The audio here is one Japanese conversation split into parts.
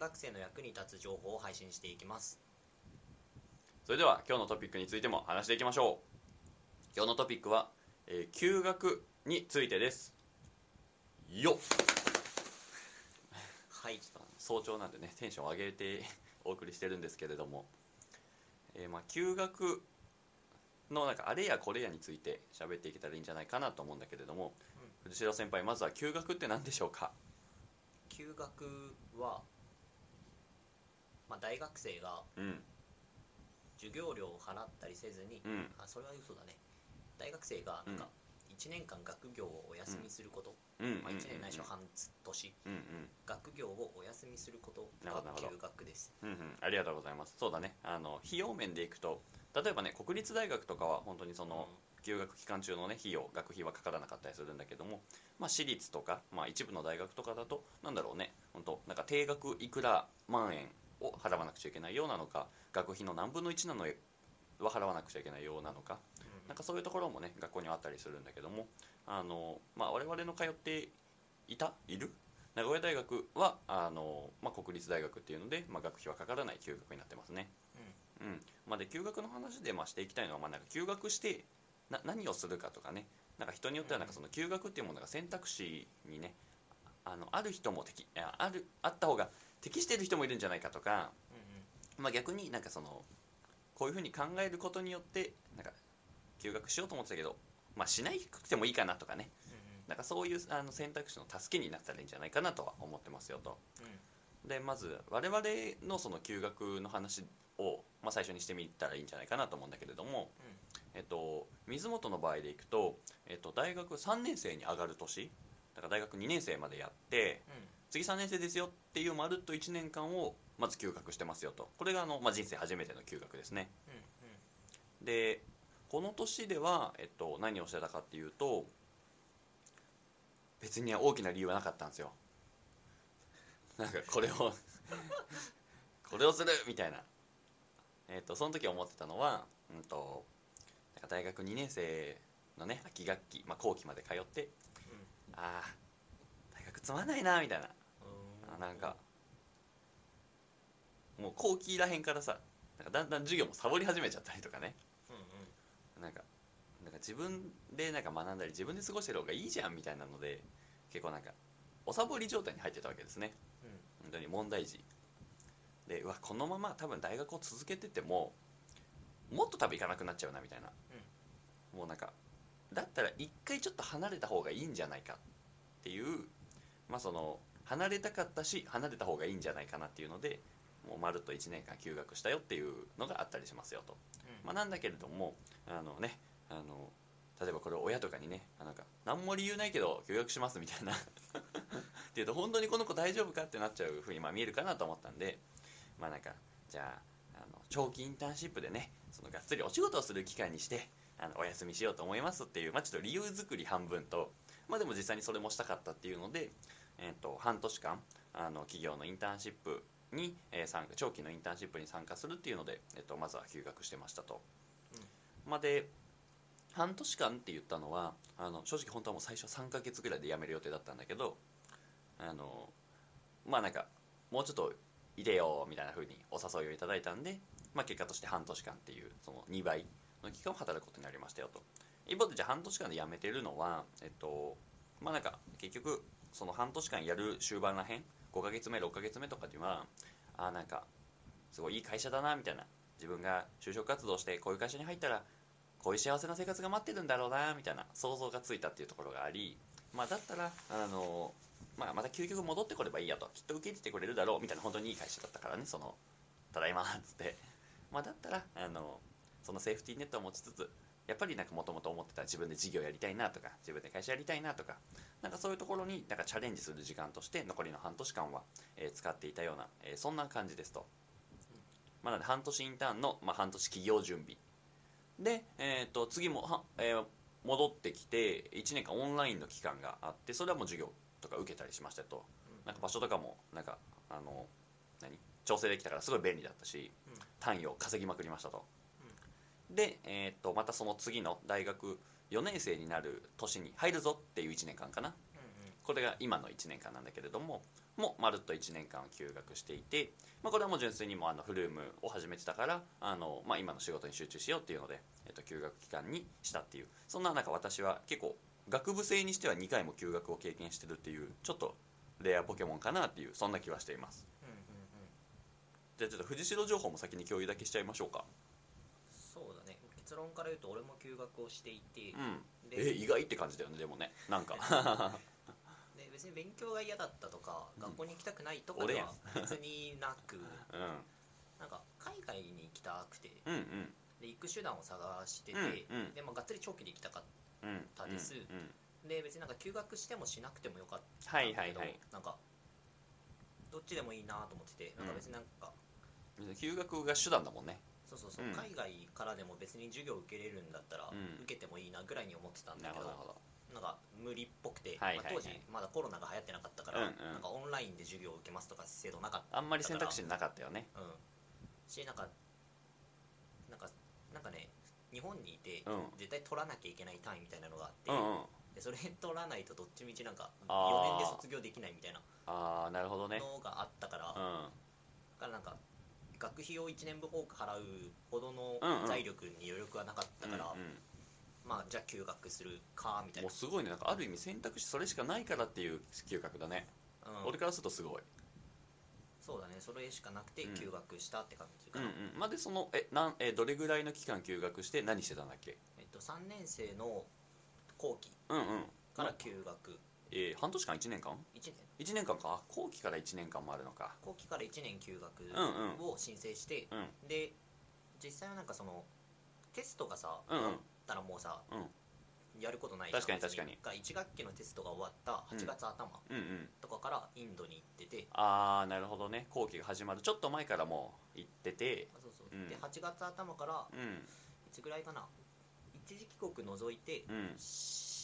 学生の役に立つ情報を配信していきます。それでは今日のトピックについても話していきましょう。今日のトピックは、えー休学についてです。よっ。はい。早朝なんでねテンションを上げてお送りしてるんですけれども、えーまあ休学のなんかあれやこれやについて喋っていけたらいいんじゃないかなと思うんだけれども、藤代先輩まずは休学って何でしょうか？休学は、まあ、大学生がうん。授業料を払ったりせずに、うん。あそれは嘘だね。大学生がなんか1年間学業をお休みすること、まあ、1年ないしは半年。学業をお休みすることが休学です。うんうん。ありがとうございます。そうだね。あの費用面でいくと例えばね国立大学とかは本当にその、休学期間中のね費用学費はかからなかったりするんだけども、まあ、私立とか、まあ、一部の大学とかだとなんだろうね。本当なんか定額いくら万円を払わなくちゃいけないようなのか学費の何分の1なのは払わなくちゃいけないようなのか。うん。なんかそういうところもね学校にはあったりするんだけどもあの、まあ、我々の通っていたいる名古屋大学はあの、まあ、国立大学っていうので、まあ、学費はかからない休学になってますね。うん。まあ、で休学の話でまあしていきたいのは、まあ、なんか休学してな何をするかとかね。なんか人によってはなんかその休学っていうものが選択肢にねあのある人も適ああるあった方が適している人もいるんじゃないかとか、うんまあ、逆になんかそのこういうふうに考えることによってなんか休学しようと思ってたけど、まあ、しなくてもいいかなとかね。うんなんかそういうあの選択肢の助けになったらいいんじゃないかなとは思ってますよと。でまず我々のその休学の話を、まあ、最初にしてみたらいいんじゃないかなと思うんだけれども、えっと、水本の場合でいくと、えっと、大学3年生に上がる年だから大学2年生までやって次3年生ですよっていうまるっと1年間をまず休学してますよと。これがあの、まあ、人生初めての休学ですね。うんでこの年では、えっと、何をしてたかっていうと別に大きな理由はなかったんですよ。なんかこれを これをするみたいな。えっとその時思ってたのは、うんと、大学2年生のね秋学期、まあ、後期まで通ってああ大学つまんないなみたいな。うん。あなんかもう後期らへんからさなんかだんだん授業もサボり始めちゃったりとかね。うんうん。なんかなんか自分でなんか学んだり自分で過ごしてる方がいいじゃんみたいなので結構なんかおサボり状態に入ってたわけですね。本当に問題児。でうわこのまま多分大学を続けててももっと多分行かなくなっちゃうなみたいな、もうなんかだったら一回ちょっと離れた方がいいんじゃないかっていうまあその離れたかったし離れた方がいいんじゃないかなっていうのでもうまるっと1年間休学したよっていうのがあったりしますよと、うん。まあ、なんだけれどもあのねあの例えばこれ親とかにねあなんか何も理由ないけど休学しますみたいな。っていうと本当にこの子大丈夫かってなっちゃうふうにまあ見えるかなと思ったんでまあなんかじゃああの長期インターンシップでねそのがっつりお仕事をする機会にしてあのお休みしようと思いますっていう、まあ、ちょっと理由作り半分とまあでも実際にそれもしたかったっていうので、えー、と半年間あの企業のインターンシップに、えー参加長期のインターンシップに参加するっていうので、えー、とまずは休学してましたと。まあで半年間って言ったのはあの正直本当はもう最初3ヶ月ぐらいで辞める予定だったんだけどあのまあなんかもうちょっといてよみたいな風にお誘いをいただいたんで、まあ、結果として半年間っていうその2倍の期間を働くことになりましたよと。一方でじゃあ半年間で辞めてるのはえっとまあなんか結局その半年間やる終盤らへん5ヶ月目6ヶ月目とかにはあーなんかすごいいい会社だなみたいな自分が就職活動してこういう会社に入ったらこういう幸せな生活が待ってるんだろうなみたいな想像がついたっていうところがありまあだったらあのまあ、また究極戻ってこればいいやときっと受け入れてくれるだろうみたいな本当にいい会社だったからねそのただいまっつって。まあだったらあのそのセーフティーネットを持ちつつやっぱりなんかもともと思ってた自分で事業やりたいなとか自分で会社やりたいなとかなんかそういうところになんかチャレンジする時間として残りの半年間は、えー使っていたような、えーそんな感じですと、まあ、なので半年インターンの、まあ、半年企業準備。で、えー、と次もは、えー戻ってきて1年間オンラインの期間があってそれはもう授業とか受けたりしましたと、なんか場所とかもなんかあの何？調整できたからすごい便利だったし、うん。単位を稼ぎまくりましたと、で、えー、とまたその次の大学4年生になる年に入るぞっていう1年間かな。ここれが今の1年間なんだけれどももうまるっと1年間休学していて、まあ、これはもう純粋にもうあのフルームを始めてたからあの、まあ、今の仕事に集中しようっていうので、えっと、休学期間にしたっていうそんな中私は結構学部生にしては2回も休学を経験してるっていうちょっとレアポケモンかなっていうそんな気はしています。じゃあちょっと藤代情報も先に共有だけしちゃいましょうか結論から言うと俺も休学をしていて、うん。でえ意外って感じだよねでもね。なんか。で別に勉強が嫌だったとか、うん。学校に行きたくないとかでは別になく。うなんか海外に行きたくて。んうんうん。で行く手段を探してて、うんうん。でもがっつり長期で行きたかっうんたです。うんうんたで別になんか休学してもしなくてもよかったけど、はいはいなんかどっちでもいいなと思っててなんか別になんか、休学が手段だもんねそうそうそう、うん。海外からでも別に授業受けれるんだったら、うん。受けてもいいなぐらいに思ってたんなるだけどほどなるほど。なんか無理っぽくて、はいはいはい。まあ、当時まだコロナが流行ってなかったから、うんうん。なんかオンラインで授業を受けますとか制度なかったあんまり選択肢なかったよね。うん。しなんかなんかなんかね日本にいて、うん。絶対取らなきゃいけない単位みたいなのがあって、うんうん。でそれ取らないとどっちみちなんかあー。4年で卒業できないみたいなああなるほどね。のがあったから、うん。だからなんか学費を1年分多く払うほどのうんうん。財力に余力がなかったから、うんうん。まあじゃあ休学するかみたいな、もうすごいね。なんかある意味選択肢それしかないからっていう休学だね、うん。俺からするとすごい。そうだね。それしかなくてうん。休学したって感じかうんな、うん。まあでそのえなんえどれぐらいの期間休学して何してたんだっけ？えっと、3年生の後期うんうん。から休学。えー半年間？1年間？1年1年間か？あ後期から1年間もあるのか。後期から1年休学うんを申請して、うん。で実際はなんかそのテストがさ、うんうん。終わったらもうさうん。やることない確かに別確かに。が1学期のテストが終わった8月頭うんうん。とかからインドに行ってて、ああなるほどね。後期が始まる。ちょっと前からもう行ってて。あそうそう。うん。で8月頭からうん。いつぐらいかな？一時帰国除いてうん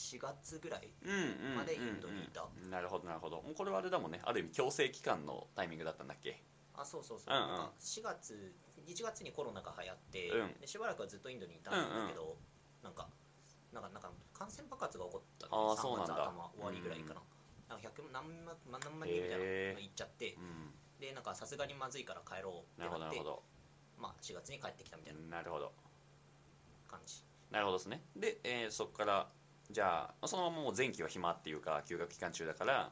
4月ぐらいうんうんうんまでインドにいた。うんなるほどなるほど。これはあれだもんね。ある意味強制期間のタイミングだったんだっけ？あそうそうそう、うんうん。なんか4月1月にコロナが流行って、うん。でしばらくはずっとインドにいたんだけど、なんかなんかなんか感染爆発が起こったあー3そうなんだ。月頭終わりぐらいかな,、なんか100何万何万人みたいなの行っちゃってうん。でなんかさすがにまずいから帰ろうってなってどなるほど。まあ4月に帰ってきたみたいななるほど。感じ。なるほどですね。で、えーそこからじゃあそのままもう前期は暇っていうか休学期間中だから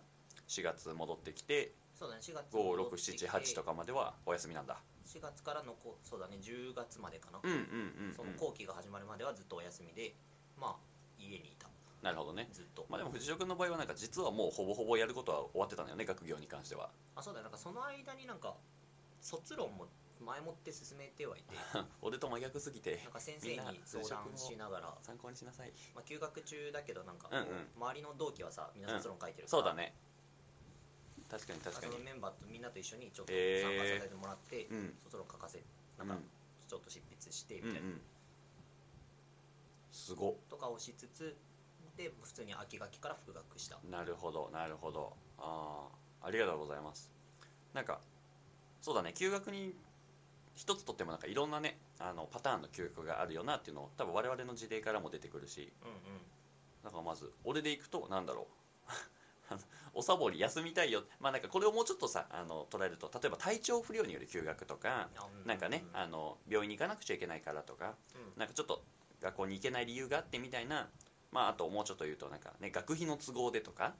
4月戻ってきてそうだね4月戻ってきて5678とかまではお休みなんだ。4月からのこそうだね10月までかな、うんうんうん、うん、その後期が始まるまではずっとお休みでまあ家にいた。なるほどね。ずっと、まあでも藤代君の場合はなんか実はもうほぼほぼやることは終わってたんだよね学業に関しては。あそうだよ。なんかその間になんか卒論も前もって進めてはいて 俺と真逆すぎてなんか先生に相談しながら、参考にしなさい。まあ、休学中だけどなんか、うんうん。周りの同期はさみんな卒論書いてるから、そうだね。確かに確かに。メンバーとみんなと一緒にちょっと参加させてもらって、うん。卒論書かせなんかうんちょっと執筆してうんうみたいな、んすごっ。とかをしつつで普通に秋学期から復学した。なるほどなるほど。ああありがとうございます。なんかそうだね。休学に一つとってもなんかいろんなねあのパターンの休学があるよなっていうのを多分我々の事例からも出てくるし。うんうん。だからまず俺でいくとなんだろう。おサボり休みたいよ。まあなんかこれをもうちょっとさあの捉えると例えば体調不良による休学とかあうなんかねうんあの病院に行かなくちゃいけないからとかうん。なんかちょっと学校に行けない理由があってみたいなまああともうちょっと言うとなんかね学費の都合でとかうんうん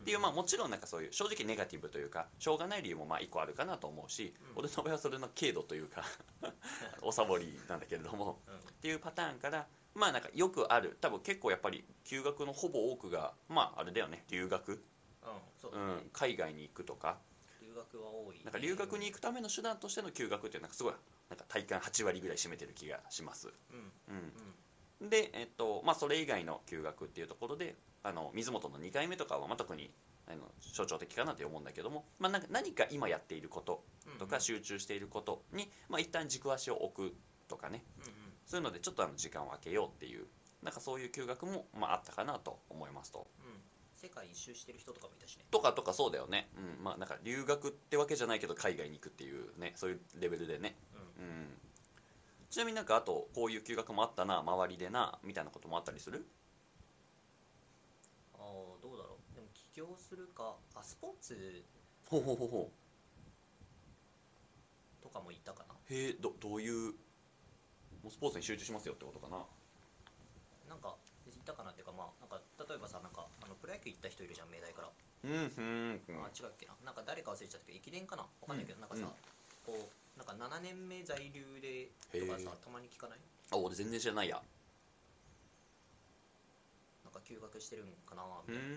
っていうまあもちろんなんかそういう正直ネガティブというかしょうがない理由もまあ一個あるかなと思うし、うん。俺の場合はそれの軽度というか おサボりなんだけれどもうん。っていうパターンからまあなんかよくある多分結構やっぱり休学のほぼ多くがまああれだよね留学、うんそうん、海外に行くとか。留学は多い。なんか留学に行くための手段としての休学っていうのはすごいなんか体感8割ぐらい占めてる気がします。うん。うん。うんで、えっとまあ、それ以外の休学っていうところであの水元の2回目とかは、まあ、特にあの象徴的かなと思うんだけども、まあ、なんか何か今やっていることうんとか集中していることに、まあ、一旦軸足を置くとかね。うんうん。そういうのでちょっとあの時間を空けようっていうなんかそういう休学も、まあ、あったかなと思いますと。うん。世界一周してる人とかもいたしね。とかとかそうだよね、うん。まあ、なんか留学ってわけじゃないけど海外に行くっていうねそういうレベルでね、ちなみになんかあとこういう休学もあったな周りでなみたいなこともあったりする？ああどうだろう。でもき起業するかあスポーツほうほうほうほとかも言ったかな。うへえどどういうもうスポーツに集中しますよってことかな？なんか言ったかなっていうかまあなんか例えばさなんかあのプロ野球行った人いるじゃん明大から、うんうんうん。あ違うっけな。なんか誰か忘れちゃったけど駅伝かな？わかんないけど、うんなんかさ、うん。こうなんか7年目在留でとかさたまに聞かない？あ俺全然知らないや。なんか休学してるんかなうみたいな、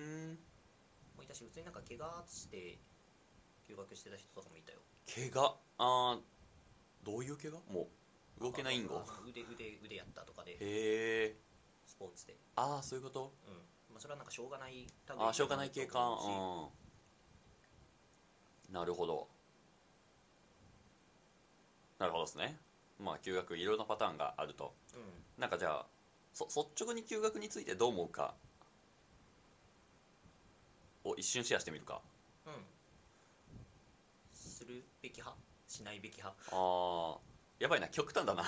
もいたし普通になんか怪我して休学してた人とかもいたよ。怪我？あーどういう怪我？もう動けないんご腕腕腕やったとかで。へえスポーツで。ああそういうこと？うん。まあそれはなんかしょうがない類ああしょうがない系か。うん。なるほどなるほどですね。まあ休学いろいろなパターンがあると。うん。なんかじゃあそ率直に休学についてどう思うか。を一瞬シェアしてみるか。うん。するべき派？しないべき派？あーやばいな。極端だな。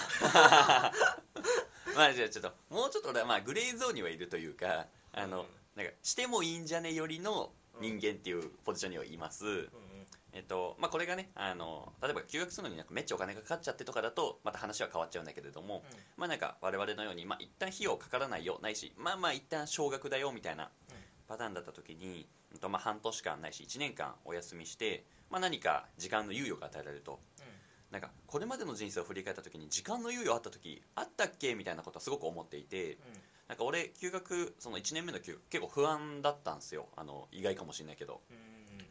まあじゃあちょっともうちょっと俺はまあグレーゾーンにはいるというかあの、うん。なんかしてもいいんじゃねよりの人間っていうポジションにはいます、うんうんえっとまあ、これがねあの例えば休学するのになんかめっちゃお金がかかっちゃってとかだとまた話は変わっちゃうんだけれども、まあなんか我々のように、まあ、一旦費用かからないよないしまあまあ一旦少額だよみたいなパターンだった時に、うんとまあ、半年間ないし1年間お休みして、まあ、何か時間の猶予が与えられると。なんかこれまでの人生を振り返った時に時間の猶予あった時あったっけ？みたいなことはすごく思っていてうん。なんか俺休学その1年目の休結構不安だったんですよ。あの意外かもしれないけど。うんうん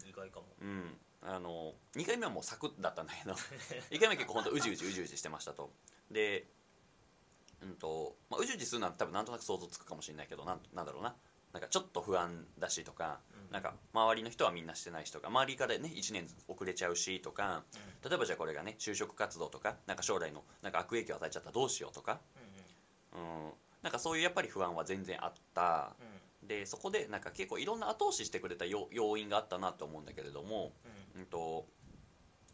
意外かも。うんあの2回目はもうサクッだったんだけど 1回目は結構本当うじうじうじうじしてましたと。でうんと、まあ、うじうじするのは多分なんとなく想像つくかもしれないけどなんなんだろうな。なんかちょっと不安だしとかうん。なんか周りの人はみんなしてないしとか周りからね1年遅れちゃうしとか例えばじゃあこれがね就職活動とかなんか将来のなんか悪影響を与えちゃったらどうしようとか。うんうんうん。なんかそういうやっぱり不安は全然あった。うん。でそこでなんか結構いろんな後押ししてくれた要要因があったなと思うんだけれども、うんと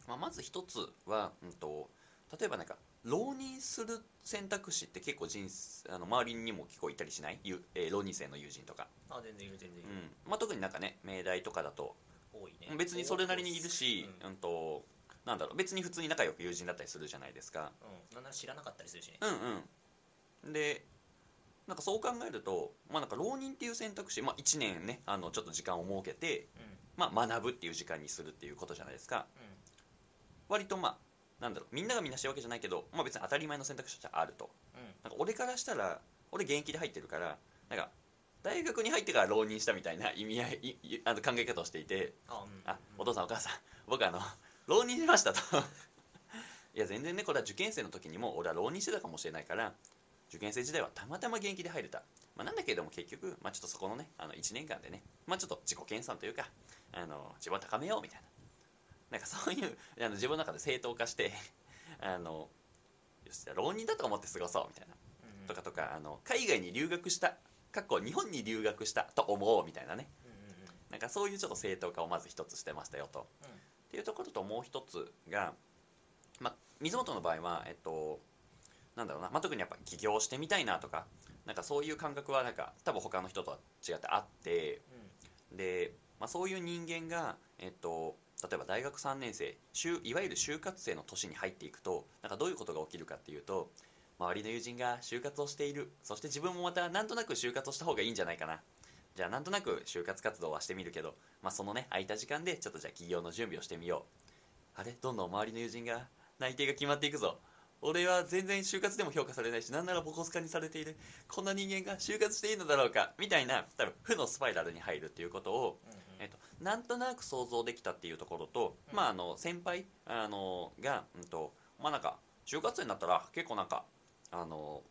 まあ、まず一つは、うん、と例えばなんか浪人する選択肢って結構人生あの周りにも結構いたりしない、ゆえー浪人生の友人とか、あ全然いる全然いる。うん。まあ、特になんかね明大とかだと多いね。別にそれなりにいるし、うん。うんとなんだろう別に普通に仲良く友人だったりするじゃないですか。うん。なんなら知らなかったりするしね。うんうん。でなんかそう考えると、まあ、なんか浪人っていう選択肢、まあ、1年ねあのちょっと時間を設けて、まあ、学ぶっていう時間にするっていうことじゃないですか。うん。割とまあなんだろうみんながみんなしてるわけじゃないけど、まあ、別に当たり前の選択肢としてあると。うん。なんか俺からしたら俺現役で入ってるからなんか大学に入ってから浪人したみたいな意味合いあの考え方をしていてあうん。あお父さんお母さん僕あの浪人しましたと。いや全然ねこれは受験生の時にも俺は浪人してたかもしれないから受験生時代はたまたま現役で入れた、まあ、なんだけれども結局、まあ、ちょっとそこのねあの1年間でね、まあ、ちょっと自己研鑽というかあの自分を高めようみたいな。なんかそういうあの自分の中で正当化して あのよしじゃあ浪人だと思って過ごそうみたいな。うんとかとかあの海外に留学した過去日本に留学したと思うみたいなね。うんうんうん。なんかそういうちょっと正当化をまず一つしてましたよと。っていうところともう一つが、まあ、水本の場合は、えっと、なんだろうな、まあ、特にやっぱ起業してみたいなとかなんかそういう感覚はなんか多分他の人とは違ってあってで、まあ、そういう人間が、えっと、例えば大学3年生いわゆる就活生の年に入っていくとなんかどういうことが起きるかっていうと周りの友人が就活をしている。そして自分もまたなんとなく就活をした方がいいんじゃないかな。じゃあなんとなく就活活動はしてみるけど、まあ、そのね空いた時間でちょっとじゃあ起業の準備をしてみよう。あれ？どんどん周りの友人が内定が決まっていくぞ。俺は全然就活でも評価されないしなんならボコスカにされているこんな人間が就活していいのだろうかみたいな多分負のスパイラルに入るっていうことを、うん。えっと、なんとなく想像できたっていうところと、うん。まああの先輩あのが、うんとまあなんか就活生になったら結構なんかあの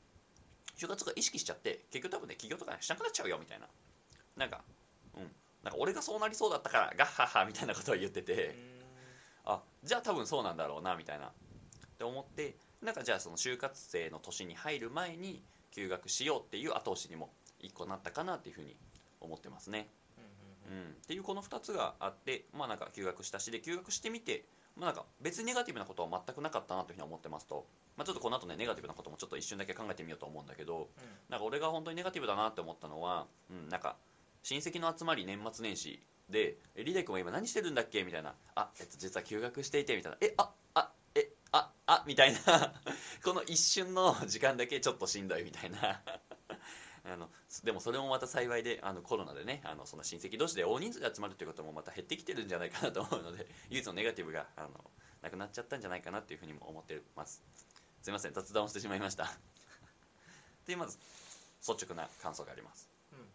就活が意識しちゃって結局多分ね起業とかしなくなっちゃうよみたいな。なんかうん。なんか俺がそうなりそうだったからガッハッハみたいなことを言ってて、あじゃあ多分そうなんだろうなみたいな。って思ってなんかじゃあその就活生の年に入る前に休学しようっていう後押しにも一個なったかなっていうふうに思ってますね。うん。うんうん、っていうこの2つがあってまあなんか休学したしで休学してみて、まあ、なんか別にネガティブなことは全くなかったなというふうに思ってますと、まあ、ちょっとこの後ねネガティブなこともちょっと一瞬だけ考えてみようと思うんだけどなんか俺が本当にネガティブだなって思ったのは、うん、なんか親戚の集まり年末年始で「えリレイ君は今何してるんだっけ?」みたいな「あ、えっと、実は休学していて」みたいな「えああえああみたいな この一瞬の時間だけちょっとしんどいみたいなあのでもそれもまた幸いであのコロナでねあのその親戚同士で大人数で集まるということもまた減ってきてるんじゃないかなと思うので 唯一のネガティブがあのなくなっちゃったんじゃないかなっていうふうにも思ってます。すいません雑談をしてしまいました。でまず率直な感想があります。うんうん。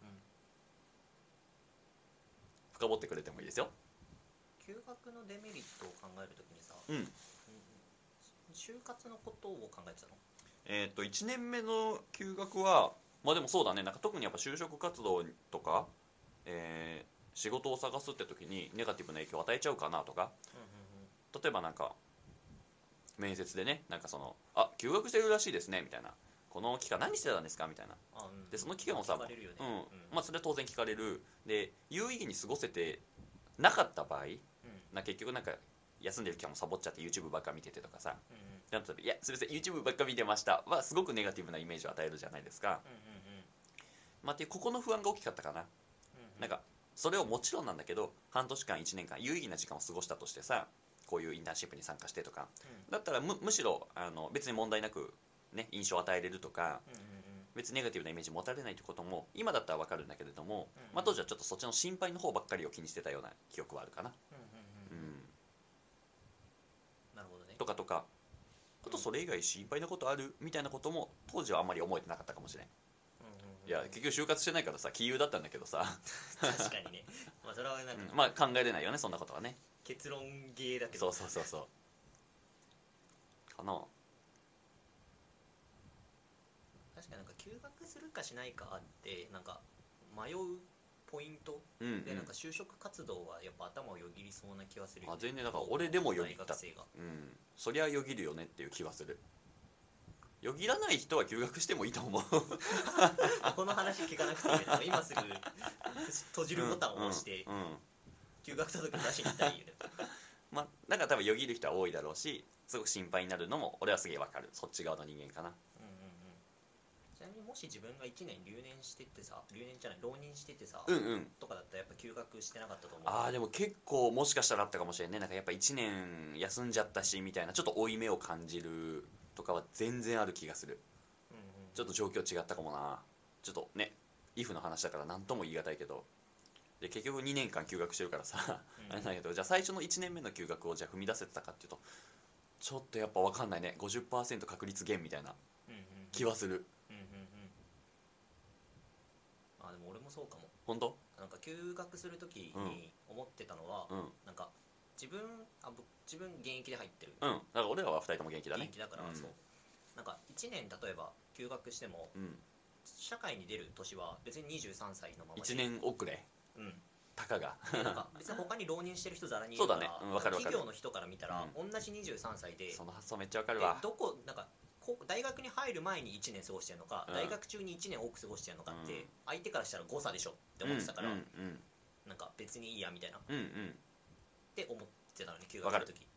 深掘ってくれてもいいですよ。休学のデメリットを考えるときにさ、うん。うん就活のことを考えてたの？えっ、と1年目の休学はまあでもそうだね。なんか特にやっぱ就職活動とか、えー仕事を探すって時にネガティブな影響を与えちゃうかなとか。例えばなんか面接でねなんかその「あ休学してるらしいですね」みたいな「この期間何してたんですか?」みたいな。あうん。でその期間をさね。うん。まあそれは当然聞かれる。で有意義に過ごせてなかった場合うん。な結局なんか休んでる期間もサボっちゃって YouTube ばっか見ててとかさ。うんうん。いやすみません YouTube ばっか見てました」はすごくネガティブなイメージを与えるじゃないですか。うんうんうんまあっていうここの不安が大きかったかな。うんなんかそれをもちろんなんだけど半年間1年間有意義な時間を過ごしたとしてさこういうインターンシップに参加してとか。だったらむむしろあの別に問題なく、ね、印象を与えれるとかうんうんうん。別にネガティブなイメージ持たれないってことも今だったら分かるんだけれども、うんまあ、当時はちょっとそっちの心配の方ばっかりを気にしてたような記憶はあるかな、うんうんうんうん、なるほどね。とかとか。あとそれ以外心配なことある？みたいなことも当時はあんまり思えてなかったかもしれんうんうんうんいや結局就活してないからさ杞憂だったんだけどさ、確かにね。まあそれはなんかうん。まあ考えれないよねそんなことはね。結論ゲーだけど。そうそうそうそう。かな。確かになんか休学するかしないかってなんか迷うポイントうん、うん、でなんか就職活動はやっぱ頭をよぎりそうな気はするよあ全然だから俺でもよぎった。大学生が。うん。そりゃよぎるよねっていう気はするよぎらない人は休学してもいいと思う。この話聞かなくていいけど今すぐ閉じるボタンを押して休学届出しに行ったらいいよね。まあだから多分よぎる人は多いだろうしすごく心配になるのも俺はすげえわかる。そっち側の人間かな。うんうんうん。ちなみにもし自分が1年留年してってさ留年じゃない浪人しててさ、うんうん。とかだったらやっぱ休学してなかったと思う？ああでも結構もしかしたらあったかもしれんね。なんかやっぱ1年休んじゃったしみたいなちょっと負い目を感じるとかは全然ある気がする。うんうんちょっと状況違ったかもな。ちょっとねイフの話だから何とも言い難いけど。で結局2年間休学してるからさ、うん。あれなんだけどじゃあ最初の1年目の休学をじゃあ踏み出せてたかっていうとちょっとやっぱ分かんないね。50%確率減みたいな気はする。うんうんうん。あでも俺もそうかも。本当？なんか休学するときに思ってたのは、うん。なんか自分あ僕自分現役で入ってる、うん。だから俺らは2人とも元気だね。現役だから、うん。そう。なんか1年例えば休学してもうん、社会に出る年は別に23歳のままで。1年遅れ。うん。たかが。でなんか 別に他に浪人してる人ざらにいるからそうだね。うんわかるわかる。企業の人から見たら、同じ23歳で。その発想めっちゃわかるでわどこなんかこう大学に入る前に1年過ごしてるのか、うん。大学中に1年多く過ごしてるのかって、うん。相手からしたら誤差でしょって思ってたから、うんうんなんか別にいいやみたいな。っうんうん。て思ってたのに休学する。時。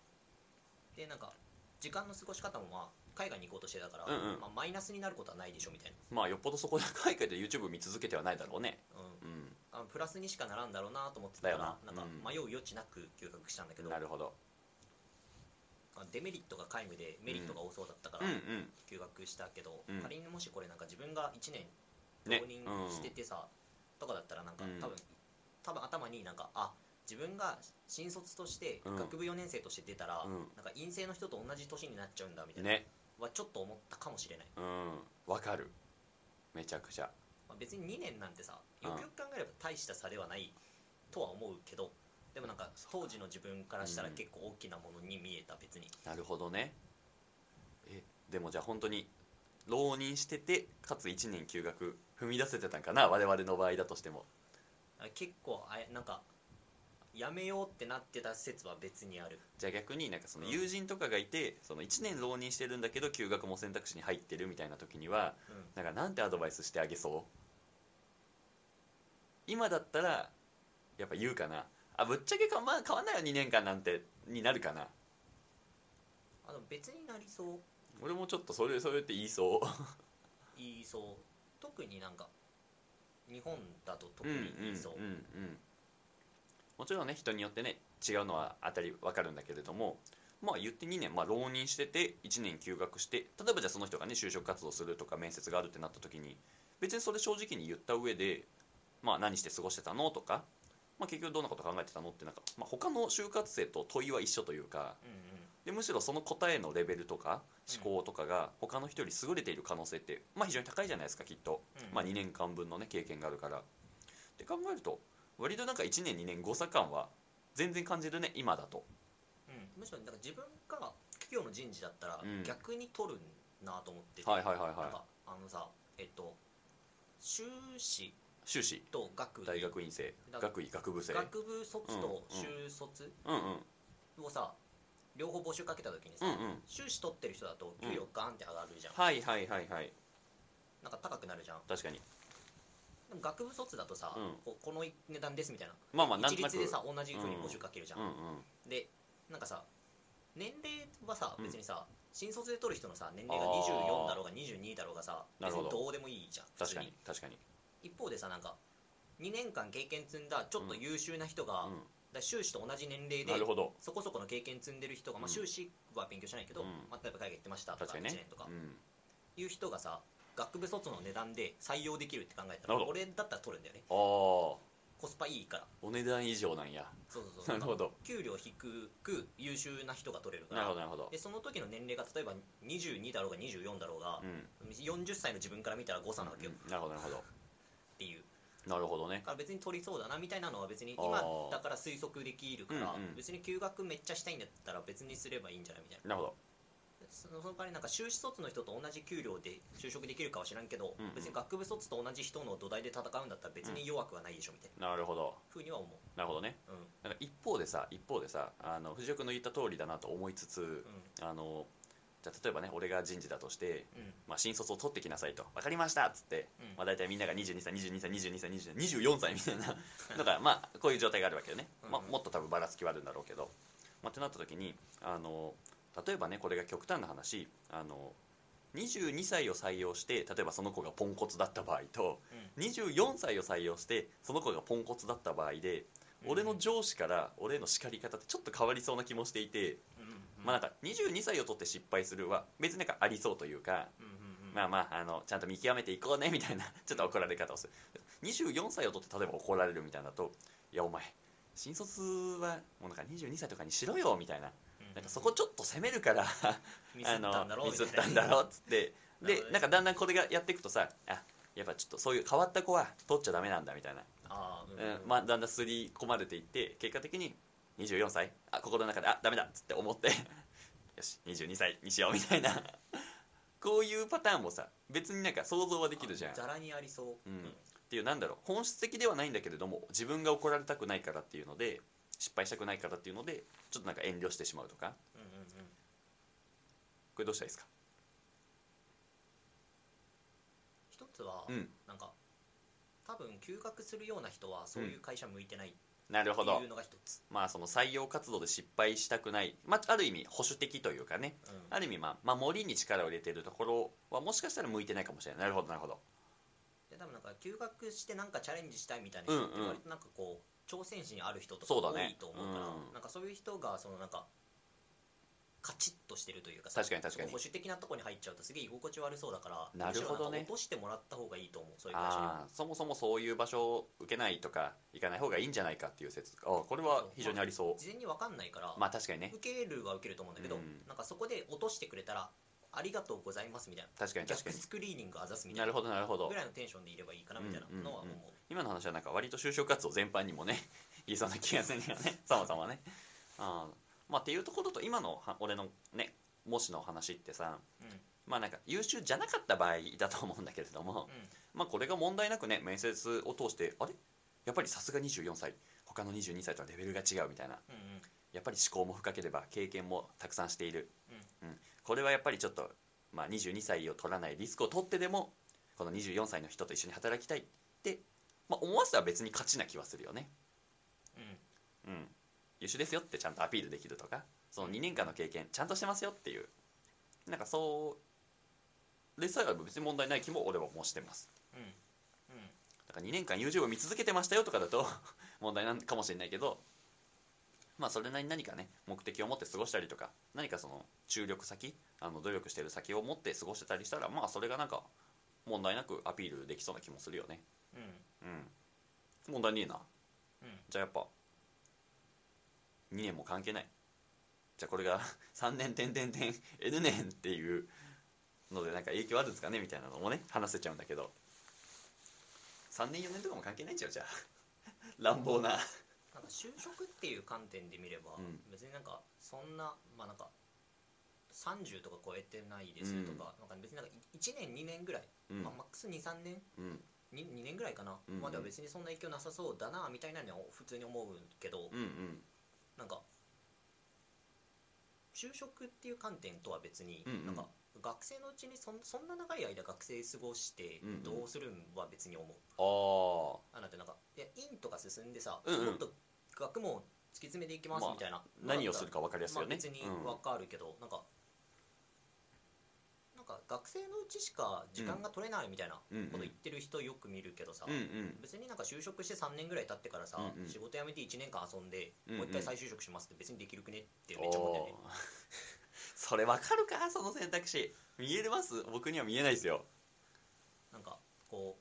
でなんか時間の過ごし方もまあ海外に行こうとしてたから、うんうん。まあ、マイナスになることはないでしょみたいまあよっぽどそこで 海外で YouTube 見続けてはないだろうね。な、うん。うん。あのプラスにしかならんだろうなと思ってたからだよな。なんか迷う余地なく休学したんだけど、なるほど。あデメリットが皆無でメリットが多そうだったからうんうん。休学したけど、うん。仮にもしこれなんか自分が1年ね。浪人しててさ、とかだったらなんかうん。多分多分頭になんかあ自分が新卒としてうん。学部4年生として出たら、うん。なんか陰性の人と同じ年になっちゃうんだみたいな、ね。はちょっと思ったかもしれない、うん。わかる。めちゃくちゃ。まあ、別に2年なんてさうんよくよく考えれば大した差ではないとは思うけどでもなんか当時の自分からしたらうん。結構大きなものに見えた別に、なるほどね。えでもじゃあ本当に浪人しててかつ1年休学踏み出せてたんかな我々の場合だとしても。あ結構あれなんかやめようってなってた説は別にある。じゃあ逆になんかその友人とかがいてその1年浪人してるんだけど休学も選択肢に入ってるみたいな時にはうん。なんかなんてアドバイスしてあげそう？今だったらやっぱ言うかな。あぶっちゃけか、ま、変わんないよ2年間なんてになるかな。あの別になりそう。俺もちょっとそれそれって言いそう。言いそう。特になんか日本だと特うんうんに言いそう、うんうんもちろんね人によってね違うのは当たり分かるんだけれどもまあ言って2年、まあ、浪人してて1年休学して例えばじゃあその人がね就職活動するとか面接があるってなった時に別にそれ正直に言った上で、まあ、何して過ごしてたのとか、まあ、結局どんなこと考えてたのってなんか、まあ、他の就活生と問いは一緒というかうんうん。でむしろその答えのレベルとか思考とかが他の人より優れている可能性って、まあ、非常に高いじゃないですかきっと。うん。まあ、2年間分のね経験があるから。って考えると割となんか1年2年誤差感は全然感じるね今だと。うん。むしろなんか自分が企業の人事だったらうん。逆に取るなと思ってて、はいはいはいなんはかあのさえっと修士い修士。と学位。大学院生。だ学位学部生。学部卒とうんうん。修卒うんうん。をさ両方募集かけた時にさ、うんうん。修士取ってる人だと給料ガンって上がるじゃん、はいはいはいはい。なんか高くなるじゃん。確かにでも学部卒だとさ、うん。ここの値段ですみたいな。まあまあ一律でさ同じふうに募集かけるじゃん、うんうん。でなんかさ年齢はさうん。別にさ、新卒で取る人のさ年齢があー。24だろうが22だろうがさ別にどうでもいいじゃん普確か通にに確かに。一方でさなんか2年間経験積んだちょっと優秀な人が、うん。だ修士と同じ年齢でそこそこの経験積んでる人が、まあ、うん。修士は勉強しないけど、うん。まあ、例えば海外行ってましたとか1確かにね。年とか。うん。いう人がさ学部卒の値段で採用できるって考えたら俺だったら取るんだよね。ああコスパいいから。お値段以上なんや。そうそうそう。なるほど。給料低く優秀な人が取れるかなるらほどなるほど。でその時の年齢が例えば22だろうが24だろうがう、ん。40歳の自分から見たら誤差なわけよ、うん。なるほどなるほど。っていう。なるほどね。だから別に取りそうだなみたいなのは別に今だから推測できるから、別に休学めっちゃしたいんだったら別にすればいいんじゃないみたいな。なるほどその代わりなんか修士卒の人と同じ給料で就職できるかは知らんけど、うんうん。別に学部卒と同じ人の土台で戦うんだったら別に弱くはないでしょみたいな。なるほど。ふうには思なるほどね。ううん。なんか一方でさ一方でさあの藤尾君の言った通りだなと思いつつあのじゃあ例えばね俺が人事だとして、うん。うんまあ、新卒を取ってきなさいと。分かりましたっつって、うん。まあ、大体みんなが22歳22歳22歳22歳24歳みたいな。だからまあこういう状態があるわけよね、まあ、うんもっと多分ばらつきはあるんだろうけど、まあ、ってなった時にあの例えばねこれが極端な話あの22歳を採用して例えばその子がポンコツだった場合と24歳を採用してその子がポンコツだった場合でうん。俺の上司から俺への叱り方ってちょっと変わりそうな気もしていて、うんうんまあなんか22歳を取って失敗するは別になんかありそうというか、うんうんうん。まあまああのちゃんと見極めていこうねみたいなちょっと怒られ方をする。24歳を取って例えば怒られるみたいなといやお前新卒はもうなんか22歳とかにしろよみたいな。うんなんかそこちょっと責めるから ミスったんだろミスっみたんだろうっつって。でなんかだんだんこれがやっていくとさあやっぱちょっとそういう変わった子は取っちゃダメなんだみたいな。あーうんうん。まあ、だんだん刷り込まれていって結果的に24歳あ心の中であダメだっつって思って よし22歳にしようみたいな。こういうパターンもさ別になんか想像はできるじゃん。っざらにありそう、うん。ていうなんだろう本質的ではないんだけれども自分が怒られたくないからっていうので失敗したくないからっていうのでちょっとなんか遠慮してしまうとか。うんうんうんこれどうしたらいいですか？一つは、うん。なんか多分休学するような人はそういう会社向いてないなるほどいうのが一つ、まあその採用活動で失敗したくない、まあ、ある意味保守的というかね。うん。ある意味まあ守りに力を入れてるところはもしかしたら向いてないかもしれない。なるほどなるほど。で多分なんか休学してなんかチャレンジしたいみたいな人ってうんうん。割となんかこう挑戦心ある人とか多そうだね。いと思うからうん。なんかそういう人がそのなんかカチッとしてるというか確かに確かに。保守的なところに入っちゃうとすげえ居心地悪そうだからなるほどね。落としてもらった方がいいと思うそういう会社にそもそもそういう場所を受けないとか行かない方がいいんじゃないかっていう説あこれは非常にありそう。事前に分かんないから、まあ確かにね。受けるは受けると思うんだけど、うん。なんかそこで落としてくれたらありがとうございますみたいな。確かに確かに。逆スクリーニングあざすみたな。ないるほどなるほど。ぐらいのテンションでいればいいかなみたいなのは思う,、うんうん。う。ん今の話はなんか割と就職活動全般にもね 言いそうな気がするんだよね。そもそもね。あー。まあっていうところと今のは俺のね模試の話ってさうん。まあなんか優秀じゃなかった場合だと思うんだけれども、まあこれが問題なくね面接を通してあれ？やっぱりさすが24歳。他の22歳とはレベルが違うみたいな。うんうん。やっぱり思考も深ければ経験もたくさんしている、うんこれはやっぱりちょっと、まあ、22歳を取らないリスクを取ってでもこの24歳の人と一緒に働きたいって、まあ、思わせたら別に勝ちな気はするよね、うん。うん、優秀ですよってちゃんとアピールできるとかその2年間の経験ちゃんとしてますよっていう。なんかそうでさえ別に問題ない気も俺はもうしてます。うん。うん。だから2年間 YouTube を見続けてましたよとかだと 問題なんかもしれないけどまあそれなりに何かね目的を持って過ごしたりとか何かその注力先あの努力してる先を持って過ごしてたりしたらまあそれがなんか問題なくアピールできそうな気もするよね。うん。うん。問題ねえな。うん。じゃあやっぱ2年も関係ない。じゃあこれが 3年点々点 N 年っていうのでなんか影響あるんですかねみたいなのもね話せちゃうんだけど。3年4年とかも関係ないんちゃう？じゃあ。乱暴ななんか就職っていう観点で見れば、うん。別になんかそんなまあなんか30とか超えてないですとか,、なんか別になんか1年2年ぐらい、うん。まあ、マックス23年うん。に 2, 年ぐらいかな、までは別にそんな影響なさそうだなみたいなのは普通に思うけど、うなんか就職っていう観点とは別に、なんか学生のうちにそんそんな長い間学生過ごしてどうするんは別に思う、あああなんてなんかいや院とか進んでさ、もっと学問を突き詰めていきますまあみたいな、何をするか分かりやすいまあ、よね、別にうん。分かるけど、なんかなんか学生のうちしか時間が取れないみたいなこと言ってる人よく見るけどさ、うんうん。別になんか就職して3年ぐらい経ってからさ、うんうん。仕事辞めて1年間遊んで、うんうん。もう一回再就職しますって別にできるくねってめっちゃ思うんだよね。それ分かるか？その選択肢。見えます？僕には見えないですよなんかこ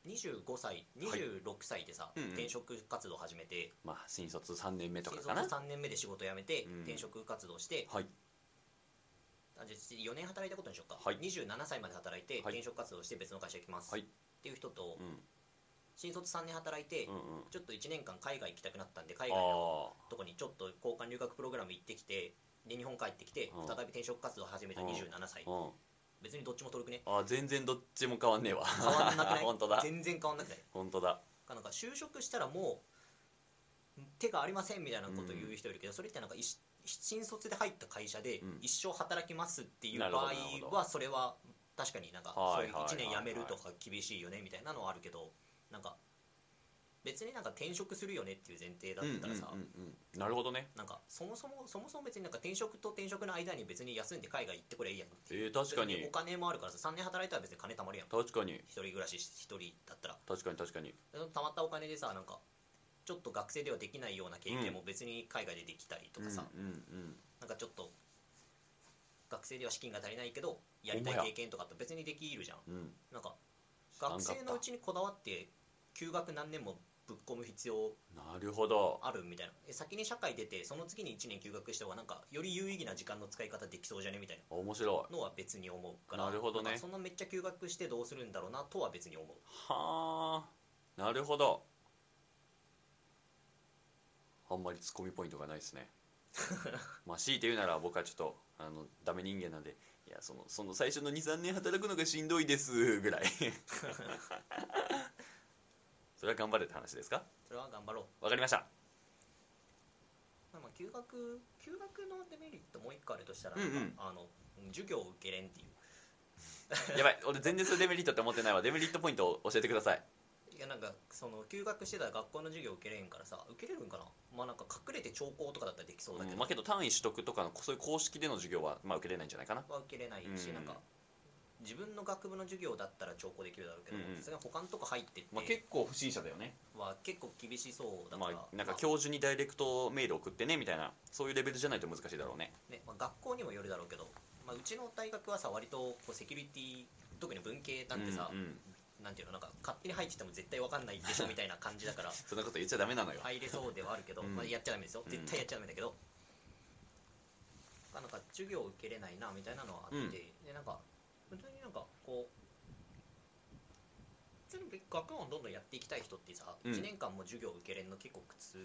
う25歳26歳でさ、うんうん。転職活動始めて。まあ新卒3年目と新卒かかな。3年目で仕事辞めて、うん。転職活動して。はい。あじゃあ4年働いたことにしようか、はい。27歳まで働いてはい。転職活動して別の会社行きます、はい。っていう人と、うん。新卒3年働いて、うんうん。ちょっと1年間海外行きたくなったんで海あ外のあとこにちょっと交換留学プログラム行ってきてで日本帰ってきてうん。再び転職活動を始めたうん。27歳。うん別にどっちも取るくね。あ全然どっちも変わんねえわ。変わんなくない？本当だ。全然変わんなくない？本当だ。なんか就職したらもう手がありませんみたいなこと言う人いるけど、それってなんか新卒で入った会社でうん。一生働きますっていう場合はそれは確かになんかそういうはいはいはい。1年辞めるとか厳しいよねみたいなのはあるけどなんか別になんか転職するよねっていう前提だったらさ、うんうんうんうん。なるほどね。なんかそもそもそもそも別になんか転職と転職の間に別に休んで海外行ってこれいいやんってえー、確かに。別お金もあるからさ3年働いたら別に金貯まるやん。確かに。一人暮らし一人だったら。確かに確かに。貯まったお金でさなんかちょっと学生ではできないような経験も別に海外でできたりとかさ、うんうんなんかちょっと学生では資金が足りないけどやりたい経験とかって別にできるじゃん。うんうん。なんか学生のうちにこだわって休学何年もぶっ込む必要なるほど。あるみたいな。え先に社会出てその次に1年休学した方がなんかより有意義な時間の使い方できそうじゃね？みたい面白い。なのは別に思うから。なるほどね。そんなめっちゃ休学してどうするんだろうなとは別に思う。はあなるほど。あんまりツッコミポイントがないですね。まあ強いて言うなら僕はちょっとあのダメ人間なんでいやそのその最初の23年働くのがしんどいですぐらい それは頑張れって話ですか？それは頑張ろう。わかりました。まあまあ休学休学のデメリットもう一個あるとしたら、うんうん。あの授業を受けれんっていう。やばい。俺全然それデメリットって思ってないわ。デメリットポイントを教えてください。いやなんかその休学してたら学校の授業受けれんからさ受けれるんかな？まあなんか隠れて聴講とかだったらできそうだけど、うん。まあけど単位取得とかのそういう公式での授業はまあ受けれないんじゃないかな。は受けれないし、うんなん。か自分の学部の授業だったら聴講できるだろうけどうんうん。さすがに他のとこ入ってってまあ結構不審者だよね。は結構厳しそうだかまら、あなんか教授にダイレクトメール送ってねみたいなそういうレベルじゃないと難しいだろうね。ねまあ、学校にもよるだろうけど、まあ、うちの大学はさ割とこうセキュリティ特に文系なんてさ、うんうん。なんていうのなんか勝手に入ってても絶対わかんないでしょ みたいな感じだからそんなこと言っちゃダメなのよ、入れそうではあるけど、うん。まあ、やっちゃダメですよ。うん。絶対やっちゃダメだけど、まあなんか授業受けれないなみたいなのはあって、うん。でなんか本当になんかこう普通に学問どんどんやっていきたい人ってさ、うん。1年間も授業受けれんの結構苦痛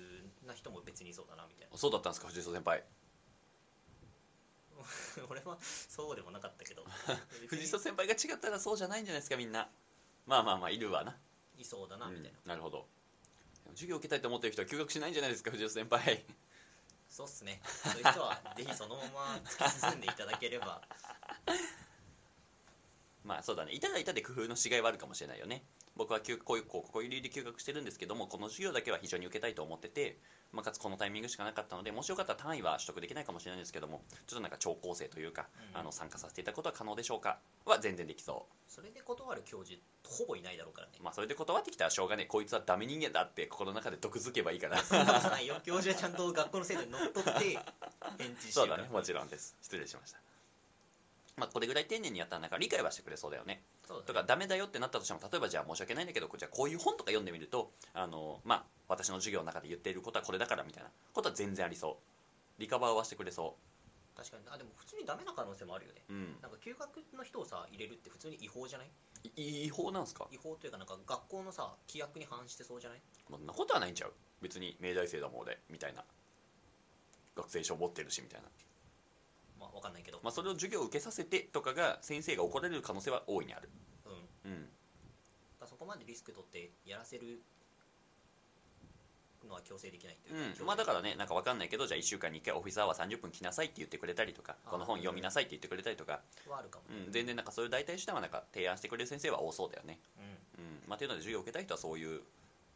な人も別にいそうだなみたいな。そうだったんですか藤井先輩。俺はそうでもなかったけど。藤井先輩が違ったらそうじゃないんじゃないですかみんな。まあまあまあいるわな。いそうだなみたいな、うんなるほど。授業受けたいと思ってる人は休学しないんじゃないですか藤井先輩。そうっすね。そういう人はぜひそのまま突き進んでいただければ。まあそうだね。いたらいたで工夫のしがいはあるかもしれないよね僕は休こういうこういう理由で休学してるんですけどもこの授業だけは非常に受けたいと思ってて、まあ、かつこのタイミングしかなかったのでもしよかったら単位は取得できないかもしれないんですけどもちょっとなんか超高生というか、うん。あの参加させていただくことは可能でしょうかは全然できそそれで断る教授ほぼいないだろうからね。うまあそれで断ってきたらしょうがねえ。こいつはダメ人間だって心の中で毒づけばいいからそんな。いよ教授はちゃんと学校の制度にのっとって 返事しそうだね。もちろんです。失礼しましたまあこれぐらい丁寧にやったらなんか理解はしてくれそうだよね。そうだね。とかダメだよってなったとしても例えばじゃあ申し訳ないんだけどじゃあこういう本とか読んでみるとあのまあ私の授業の中で言っていることはこれだからみたいなことは全然ありそう。リカバーはしてくれそ確かに。あでも普通にダメな可能性もあるよね。ううん。なんか休学の人をさ入れるって普通に違法じゃない？い違法なんすか？違法というかなんか学校のさ規約に反してそうじゃない？そんなことはないんちゃう。別に明大生だもん俺みたいな。学生証持ってるしみたいな、まあわかんないけど、まあ、それを授業を受けさせてとかが先生が怒られる可能性は大いにある。うん。うん。だそこまでリスク取ってやらせるのは強制できないというか、うん、まあだからねなんかわかんないけどじゃあ1週間に1回オフィスアワー30分来なさいって言ってくれたりとかこの本読みなさいって言ってくれたりとか、はあるかも。ねうん、全然なんかそういう代替手段はなんか提案してくれる先生は多そうだよね。うん。うん。まあ、というので授業を受けたい人はそういう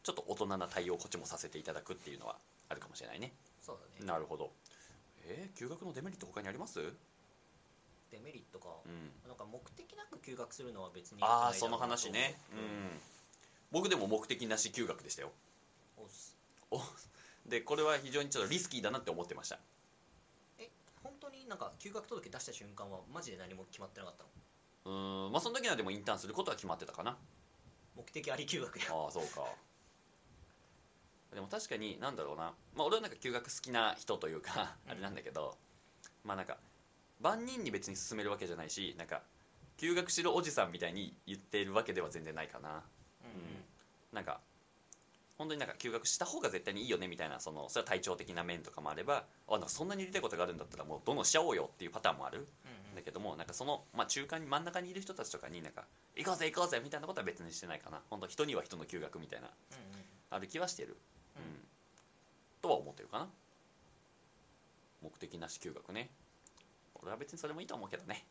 ちょっと大人な対応をこっちもさせていただくっていうのはあるかもしれないね。そうだね。なるほどえー、休学のデメリット他にあります？デメリットか、うん。なんか目的なく休学するのは別にああその話ね。う思ん。僕でも目的なし休学でしたよ。おっす。おでこれは非常にちょっとリスキーだなって思ってました。え本当になんか休学届出した瞬間はマジで何も決まってなかったの？うーんまあその時はでもインターンすることは決まってたかな。目的あり休学や。ああそうかでも確かになんだろうな。まあ俺はなんか休学好きな人というかうん。あれなんだけど、まあなんか万人に別に勧めるわけじゃないしなんか休学しろおじさんみたいに言っているわけでは全然ないかな。うん。うん。なんか本当になんか休学した方が絶対にいいよねみたいなそのそれは体調的な面とかもあればあなんかそんなにやりたいことがあるんだったらもうどんどんしちゃおうよっていうパターンもある。うんうん。だけどもなんかその、まあ、中間に真ん中にいる人たちとかになんか行こうぜ行こうぜみたいなことは別にしてないかな。本当人には人の休学みたいなうん。ある気はしてる、うんうんとは思ってるかな？目的なし休学ね。俺は別にそれもいいと思うけどね。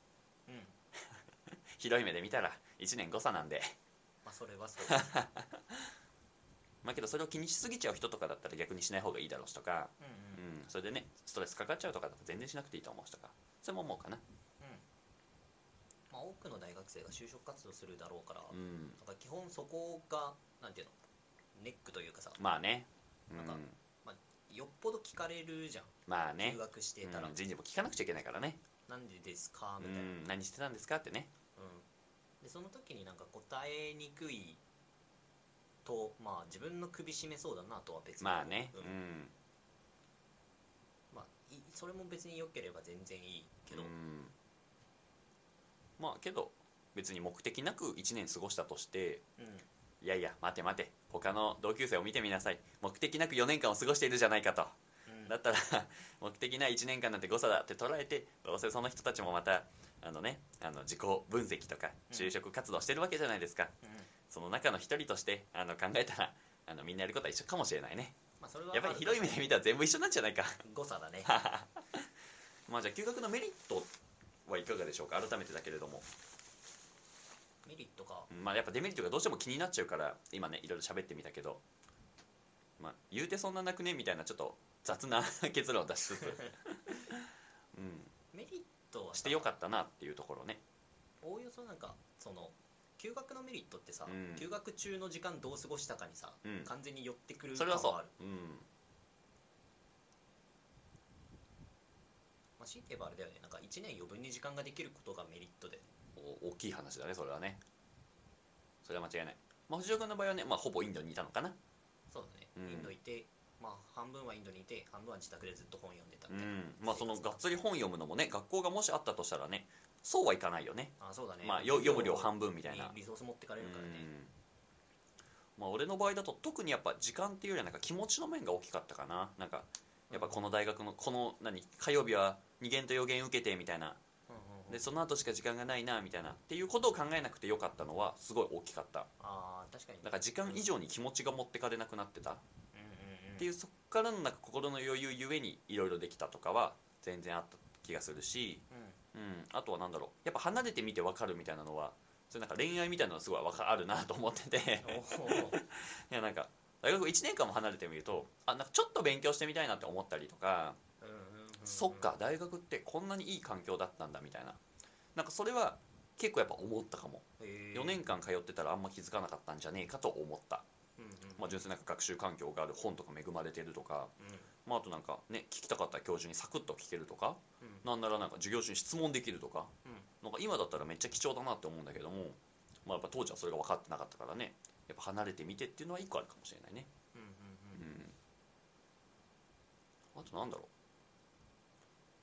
うん。うん広い目で見たら1年誤差なんで。まあそれはそう。まあけどそれを気にしすぎちゃう人とかだったら逆にしない方がいいだろうしとか、うんうん。うん、それでねストレスかかっちゃうとかだと全然しなくていいと思うしとか。それも思うかな。まあ多くの大学生が就職活動するだろうから、なん。うんか基本そこがなんていうの？ネックというかさ。まあね。うん。なんかよっぽど聞かれるじゃん。まあね。休学してたら、うん人事も聞かなくちゃいけないからね。なんでですか？うみたいな、ん何してたんですかってね。うん、でその時になんか答えにくいとまあ自分の首絞めそうだなとは別に。まあね。うん。うん。まあ、いそれも別に良ければ全然いいけど、うん。まあけど別に目的なく1年過ごしたとしてうん。いやいや待て待て他の同級生を見てみなさい。目的なく4年間を過ごしているじゃないかと。うん。だったら 目的ない1年間なんて誤差だって捉えてどうせその人たちもまたあのねあの自己分析とかうん。就職活動してるわけじゃないですか、うん。その中の一人としてあの考えたらあのみんなやることは一緒かもしれないね。まあ、それはやっぱり広い目で見たら全部一緒なんじゃないか。誤差だね。まあじゃあ休学のメリットはいかがでしょうか？改めてだけれどもメリットか。まあやっぱデメリットがどうしても気になっちゃうから今ねいろいろ喋ってみたけど。まあ言うてそんななくねみたいなちょっと雑な結論を出しつつ。うん。メリットはさしてよかったなっていうところね。おおよそなんかその休学のメリットってさ、うん。休学中の時間どう過ごしたかにさ、うん。完全に寄ってくるそれはそ感ある。ううん。まあ、強いて言えばあれだよね。なんか1年余分に時間ができることがメリットで。お大きい話だねそれはね。それは間違いない。まあ藤尾君の場合はね、まあ、ほぼインドにいたのかな。そうだね、うん。インドいてまあ半分はインドにいて半分は自宅でずっと本読んでたうみたいな、ん。まあそのがっつり本読むのもね学校がもしあったとしたらねそうはいかないよね。あそうだね。まあよ読む量半分みたいな。リソース持ってかれるからね。うん。まあ俺の場合だと特にやっぱ時間っていうよりはなんか気持ちの面が大きかったかな。なんかやっぱこの大学のこの何火曜日は2限と予言受けてみたいなでその後しか時間がないなみたいなっていうことを考えなくてよかったのはすごい大きかった。あー確かに。だから時間以上に気持ちが持ってかれなくなってた。っうんうんうん。ていうそっからのなんか心の余裕ゆえにいろいろできたとかは全然あった気がするしうん。うん、あとはなんだろう。やっぱ離れてみて分かるみたいなのはそれなんか恋愛みたいなのがすごいわかあるなと思ってて。おー。いやなんか大学1年間も離れてみるとあなんかちょっと勉強してみたいなって思ったりとかそっか大学ってこんなにいい環境だったんだみたいな。なんかそれは結構やっぱ思ったかも。へー。4年間通ってたらあんま気づかなかったんじゃねえかと思った、うんうん。まあ、純粋にな学習環境がある本とか恵まれてるとか、まあ、あとなんかね聞きたかった教授にサクッと聞けるとか。うん。うんなんならなんか授業中に質問できるとか。うん。なんか今だったらめっちゃ貴重だなって思うんだけども、まあ、やっぱ当時はそれが分かってなかったからね。やっぱ離れてみてっていうのは一個あるかもしれないね。うんうんううんん。あとなんだろう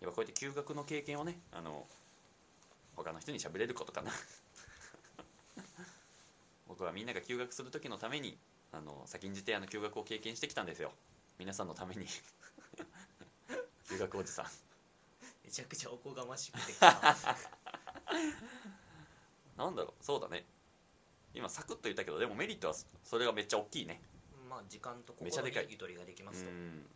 やっぱこうやって休学の経験をねあの他の人に喋れることかな。僕はみんなが休学する時のためにあの先んじてあの休学を経験してきたんですよ。皆さんのために。休学おじさん。めちゃくちゃおこがましくて。さ なんだろうそうだね。今サクッと言ったけどでもメリットはそれがめっちゃ大きいね。まあ時間とめちゃでかい。心にゆとりができますと。うん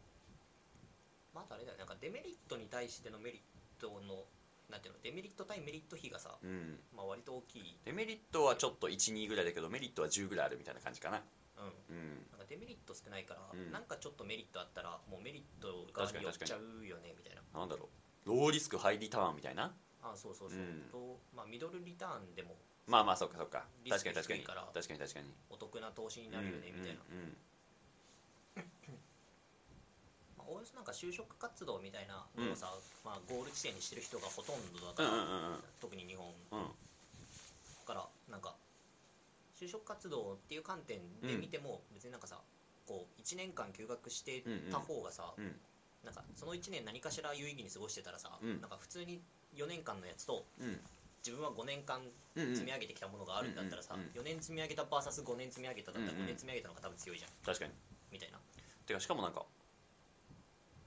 まああれだよなんかデメリットに対してのメリットのなんていうのデメリット対メリット比がさうん。まあ割と大きい。デメリットはちょっと12ぐらいだけどメリットは10ぐらいあるみたいな感じかな。うん。うん。なんかデメリット少ないから、うん。なんかちょっとメリットあったらもうメリット側に寄っちゃうよねみたいな。なんだろう。ローリスクハイリターンみたいな？あそうそうそう、うん。とまあミドルリターンでもまあまあそっかそっか。確かに確かに。確かに確かに。お得な投資になるよねみたいな、うんうんまあ、おおよそなんか就職活動みたいなのをさ、まあ、ゴール地点にしてる人がほとんどだから、うんうんうんうん。特に日本。うん。からなんか就職活動っていう観点で見ても別になんかさこう1年間休学してた方がさ、うん。なんかその1年何かしら有意義に過ごしてたらさ、うん。なんか普通に4年間のやつとうん。自分は5年間うんうん。積み上げてきたものがあるんだったらさ、うんうんうん。4年積み上げた VS5 年積み上げただったらうんうん。5年積み上げたのが多分強いじゃん。確かに。みたいな。てかしかもなんか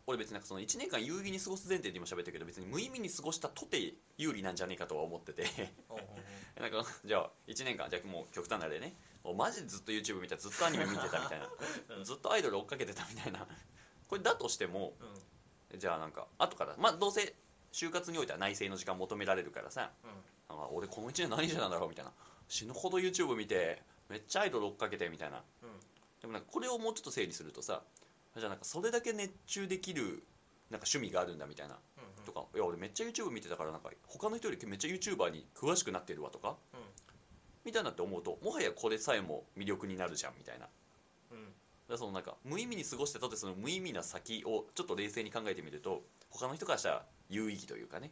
俺別になんかその1年間有意義に過ごす前提で今喋ってるけど別に無意味に過ごしたとて有利なんじゃねえかとは思ってて。なんかじゃあ1年間じゃあもう極端な例ね。マジでずっと YouTube 見てずっとアニメ見てたみたいな。うん。ずっとアイドル追っかけてたみたいな。これだとしてもうん。じゃあなんか後からまあどうせ就活においては内政の時間求められるからさうん。なんか俺この1年何してたんだろうみたいな。死ぬほど YouTube 見てめっちゃアイドル追っかけてみたいな。うん。でもなんかこれをもうちょっと整理するとさじゃあなんかそれだけ熱中できるなんか趣味があるんだみたいなうんうん。とかいや俺めっちゃ YouTube 見てたからなんか他の人よりめっちゃ YouTuber に詳しくなってるわとかうん。みたいなって思うともはやこれさえも魅力になるじゃんみたいな。うん。らそのなんか無意味に過ごしてたとてその無意味な先をちょっと冷静に考えてみると他の人からしたら有意義というかね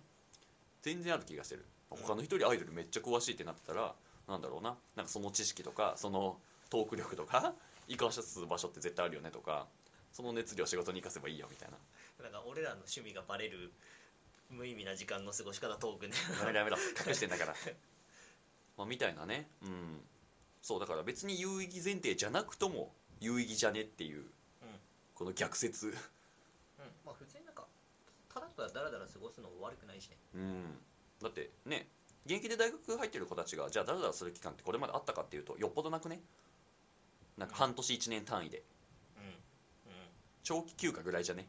全然ある気がしてる。他の人よりアイドルめっちゃ詳しいってなってたらなんだろうななんかその知識とかそのトーク力とか生かす場所って絶対あるよねとかその熱量仕事に生かせばいいよみたいな。なんか俺らの趣味がバレる無意味な時間の過ごし方トークね。やめろやめろ。隠してんだから。まあみたいなね。うん。そうだから別に有意義前提じゃなくとも有意義じゃねっていうこの逆説。うん。まあ普通になんかただただダラダラ過ごすのも悪くないしね。うん。だってね現役で大学入ってる子たちがじゃあダラダラする期間ってこれまであったかっていうとよっぽどなくね？なんか半年1年単位で。うんうん長期休暇ぐらいじゃね？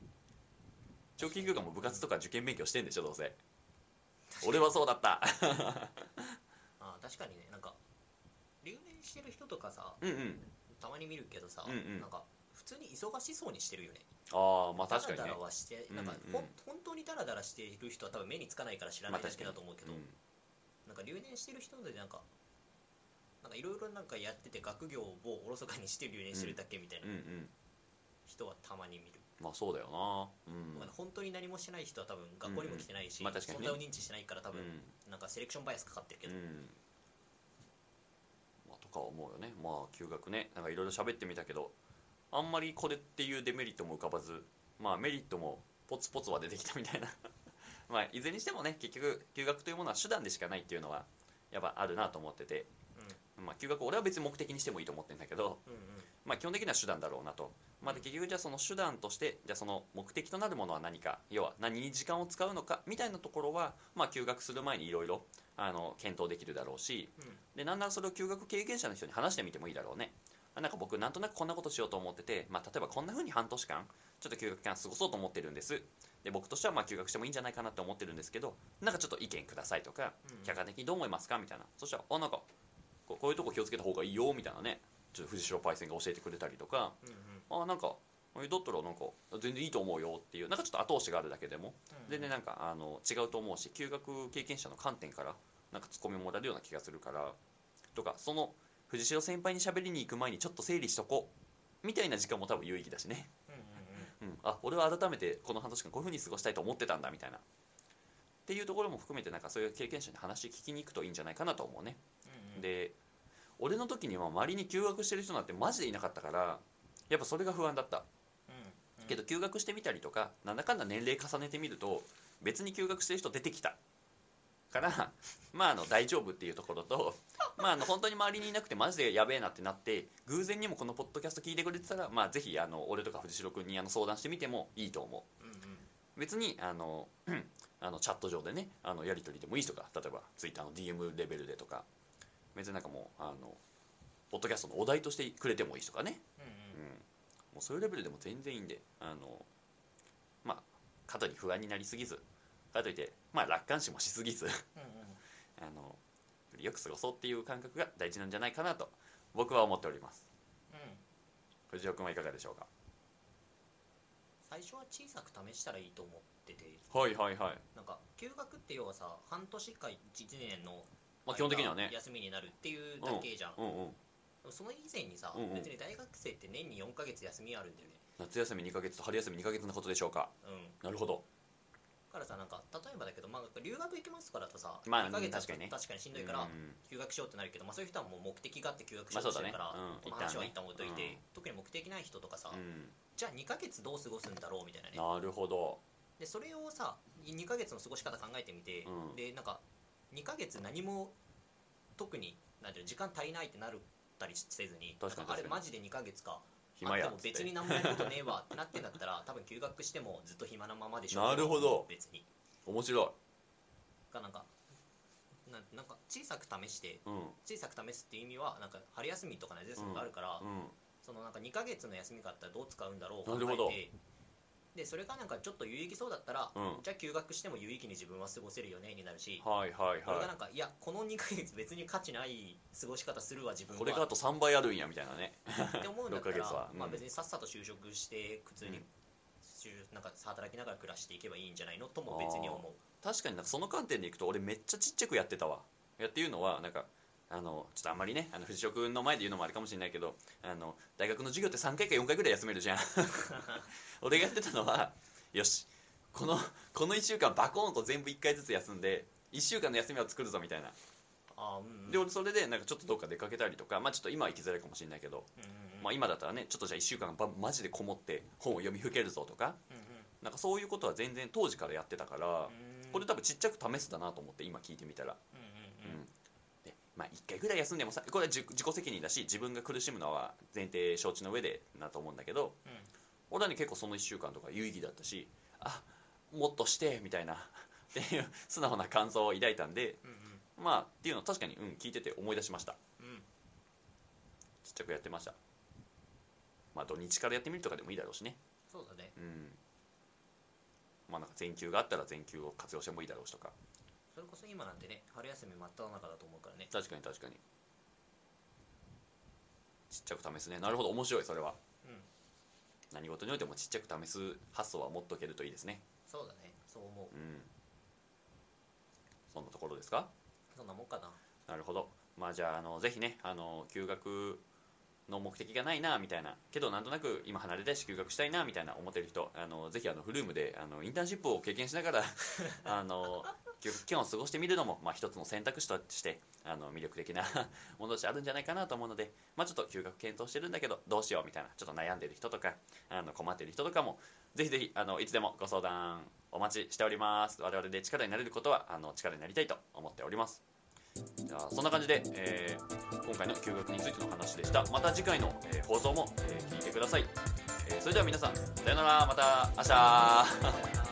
長期休暇も部活とか受験勉強してんでしょどうせ。俺はそうだった。あ確かにね。なんか留年してる人とかさうんうん。たまに見るけどさ、うんうん。なんか普通に忙しそうにしてるよね。ああまあ確かにね。ダラダラはしてなんか、うん。うん本当にダラダラしている人は多分目につかないから知らないだけだと思うけど、うん。なんか留年してる人でなんかなんかいろいろなんかやってて学業をおろそかにして留年してるだけみたいな。うんうん人はたまに見る、まあそうだよな。うん。まあ本当に何もしてない人は多分学校にも来てないし、うん。うん。まあ確かにね。存在を認知してないから多分、うん。なんかセレクションバイアスかかってるけど、うん。まあとか思うよね。まあ休学ね。なんかいろいろ喋ってみたけどあんまりこれっていうデメリットも浮かばずまあメリットもポツポツは出てきたみたいな。まあいずれにしてもね結局休学というものは手段でしかないっていうのはやっぱあるなと思ってて、まあ休学俺は別に目的にしてもいいと思ってるんだけどうんうんまあ基本的には手段だろうなと。まあで結局じゃあその手段としてじゃあその目的となるものは何か要は何に時間を使うのかみたいなところはまあ休学する前にいろいろあの検討できるだろうしうん。でなんならそれを休学経験者の人に話してみてもいいだろうね。あなんか僕なんとなくこんなことしようと思ってて、まあ、例えばこんな風に半年間ちょっと休学期間過ごそうと思ってるんです。で僕としてはまあ休学してもいいんじゃないかなって思ってるんですけどなんかちょっと意見くださいとか、うん。客観的にどう思いますか？みたいな。そしたらあなんかこうこういうとこ気をつけた方がいいよみたいなねちょっと藤代パイセンが教えてくれたりとかうんうん。あなんかえだったらなんか全然いいと思うよっていうなんかちょっと後押しがあるだけでも。全然なんかあの違うと思うし休学経験者の観点からなんかツッコミもらえるような気がするからとかその藤代先輩に喋りに行く前にちょっと整理しとこうみたいな時間も多分有意義だしね、うんうんうん。うん、あ俺は改めてこの半年間こういうふうに過ごしたいと思ってたんだみたいな。っていうところも含めてなんかそういう経験者に話聞きに行くといいんじゃないかなと思うね、うんうん。で俺の時には周りに休学してる人なんてマジでいなかったからやっぱそれが不安だった。うん。けど休学してみたりとかなんだかんだ年齢重ねてみると別に休学してる人出てきた。から まああの大丈夫っていうところとまああの本当に周りにいなくてマジでやべえなってなって偶然にもこのポッドキャスト聞いてくれてたらまあぜひあの俺とか藤代君にあの相談してみてもいいと思う。うんうん。別にあのうん あのチャット上でねあのやり取りでもいいとか例えばツイッターの DM レベルでとか別になんかもうあのポッドキャストのお題としてくれてもいいしとかね。うんうん、もうそういうレベルでも全然いいんであのまあ過度に不安になりすぎずかといってまあ楽観視もしすぎずうんうん。あのよく過ごそうっていう感覚が大事なんじゃないかなと僕は思っております。うん。藤尾君はいかがでしょうか？最初は小さく試したらいいと思ってて。はいはいはい。なんか休学って要はさ半年か1年のまあ基本的にはね。休みになるっていうだけじゃん、うんうんその以前にさ、うんうん。別に大学生って年に4ヶ月休みあるんだよね。夏休み2ヶ月と春休み2ヶ月のことでしょうか。うん。なるほど。だからさなんか例えばだけど、まあ、留学行きますからとさ、まあ2ヶ月確かにね。確かにしんどいからうん休学しようってなるけど、まあ、そういう人はもう目的があって休学しようとしてるから、うんこの話は一一旦置いといて、うん。特に目的ない人とかさ、うん。じゃあ2ヶ月どう過ごすんだろうみたいなね。なるほど。でそれをさ2ヶ月の過ごし方考えてみて、うん。でなんか2ヶ月何も特になんていうの時間足りないってなったりせずにあれマジで2ヶ月か暇やあっ別に何もやることねえわってなってんだったら多分休学してもずっと暇なままでしょなるほど。別に。面白い。がなんかななんか小さく試してうん。小さく試すっていう意味はなんか春休みとか夏休みがあるから、うん。そのなんか2ヶ月の休みがあったらどう使うんだろうなるほど。考えてでそれがなんかちょっと有意義そうだったら、うん。じゃあ休学しても有意義に自分は過ごせるよねになるし、はいはいはこれがなんかいやこの2ヶ月別に価値ない過ごし方するわ自分は。いこれがあと3倍あるんやみたいなね。って思うんだった6ヶらうん。まあ、別にさっさと就職して普通にうん。就なんか働きながら暮らしていけばいいんじゃないのとも別に思う。確かになんかその観点でいくと俺めっちゃちっちゃくやってたわ。いやっていうのはなんかあのちょっとあんまりねあの藤代君の前で言うのもあれかもしれないけどあの大学の授業って3回か4回ぐらい休めるじゃん。俺がやってたのはよしこのこの1週間バコーンと全部1回ずつ休んで1週間の休みを作るぞみたいな。あーうんうん。で俺それでなんかちょっとどっか出かけたりとかまあちょっと今は行きづらいかもしれないけど、うんうんうん。まあ、今だったらねちょっとじゃあ1週間ばマジでこもって本を読みふけるぞとかうん。うんなんかそういうことは全然当時からやってたからうん。これ多分ちっちゃく試すだなと思って今聞いてみたら。うんうんうん。でまあ1回ぐらい休んでもさこれは自自己責任だし自分が苦しむのは前提承知の上でなと思うんだけどうん。俺はね結構その1週間とか有意義だったしあもっとしてみたいな っていう素直な感想を抱いたんでうんまあっていうのは確かに、うん、聞いてて思い出しました。うんうん。ちっちゃくやってました。まあ土日からやってみるとかでもいいだろうしね。そうだね。うん。まあなんか全休があったら全休を活用してもいいだろうしとかそれこそ今なんてね春休み真っ只中だと思うからね。確かに確かに。ちっちゃく試すね。なるほど面白いそれは。うん。何事においてもちっちゃく試す発想は持っとけるといいですね。そうだね。そう思う。うん。そんなところですか？そんなもんかな。なるほど。まあじゃああのぜひねあの休学の目的がないなみたいな。けどなんとなく今離れたいし休学したいなみたいな思ってる人あのぜひあのフルームであのインターンシップを経験しながら あの休学期間を過ごしてみるのも、まあ、一つの選択肢としてあの魅力的な ものとしてあるんじゃないかなと思うので、まあ、ちょっと休学検討してるんだけどどうしようみたいなちょっと悩んでる人とかあの困ってる人とかもぜひぜひあのいつでもご相談お待ちしております。我々で力になれることはあの力になりたいと思っております。じゃあそんな感じで、えー今回の休学についての話でした。また次回の、えー放送も、えー聞いてください、えそれでは皆さんさよなら。また明日。